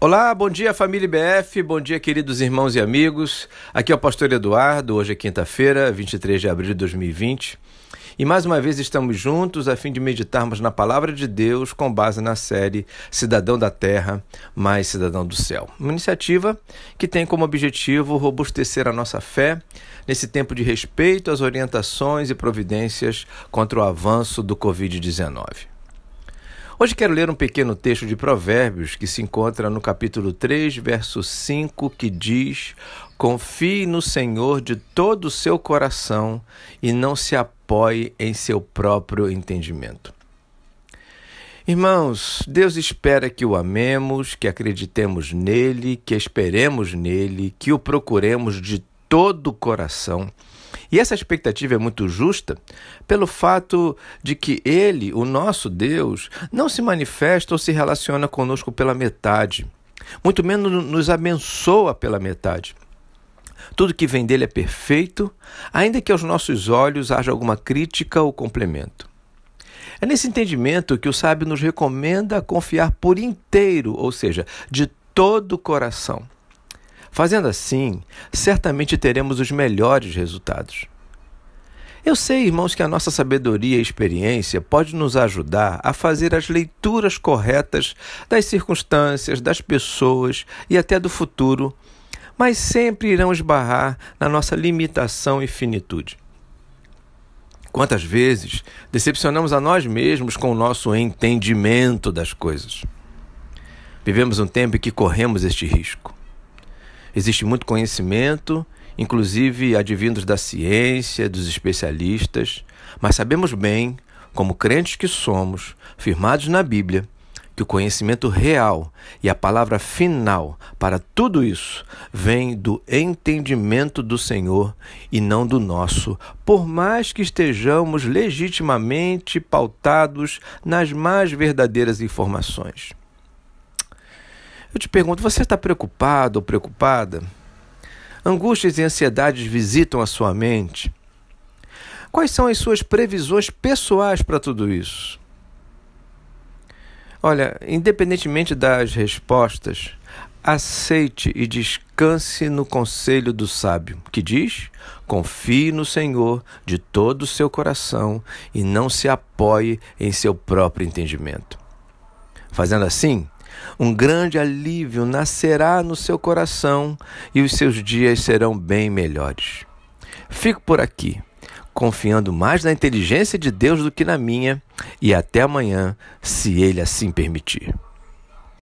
Olá, bom dia família IBF, bom dia queridos irmãos e amigos. Aqui é o pastor Eduardo, hoje é quinta-feira, 23 de abril de 2020. E mais uma vez estamos juntos a fim de meditarmos na palavra de Deus com base na série Cidadão da Terra mais Cidadão do Céu. Uma iniciativa que tem como objetivo robustecer a nossa fé nesse tempo de respeito às orientações e providências contra o avanço do Covid-19. Hoje quero ler um pequeno texto de Provérbios que se encontra no capítulo 3, verso 5, que diz: Confie no Senhor de todo o seu coração e não se apoie em seu próprio entendimento. Irmãos, Deus espera que o amemos, que acreditemos nele, que esperemos nele, que o procuremos de todo o coração e essa expectativa é muito justa pelo fato de que Ele, o nosso Deus, não se manifesta ou se relaciona conosco pela metade, muito menos nos abençoa pela metade. Tudo que vem dele é perfeito, ainda que aos nossos olhos haja alguma crítica ou complemento. É nesse entendimento que o sábio nos recomenda confiar por inteiro, ou seja, de todo o coração. Fazendo assim, certamente teremos os melhores resultados. Eu sei, irmãos, que a nossa sabedoria e experiência pode nos ajudar a fazer as leituras corretas das circunstâncias, das pessoas e até do futuro, mas sempre irão esbarrar na nossa limitação e finitude. Quantas vezes decepcionamos a nós mesmos com o nosso entendimento das coisas? Vivemos um tempo em que corremos este risco. Existe muito conhecimento, inclusive advindos da ciência, dos especialistas, mas sabemos bem, como crentes que somos, firmados na Bíblia, que o conhecimento real e a palavra final para tudo isso vem do entendimento do Senhor e não do nosso, por mais que estejamos legitimamente pautados nas mais verdadeiras informações. Eu te pergunto, você está preocupado ou preocupada? Angústias e ansiedades visitam a sua mente? Quais são as suas previsões pessoais para tudo isso? Olha, independentemente das respostas, aceite e descanse no conselho do sábio, que diz: confie no Senhor de todo o seu coração e não se apoie em seu próprio entendimento. Fazendo assim, um grande alívio nascerá no seu coração e os seus dias serão bem melhores. Fico por aqui, confiando mais na inteligência de Deus do que na minha, e até amanhã, se Ele assim permitir.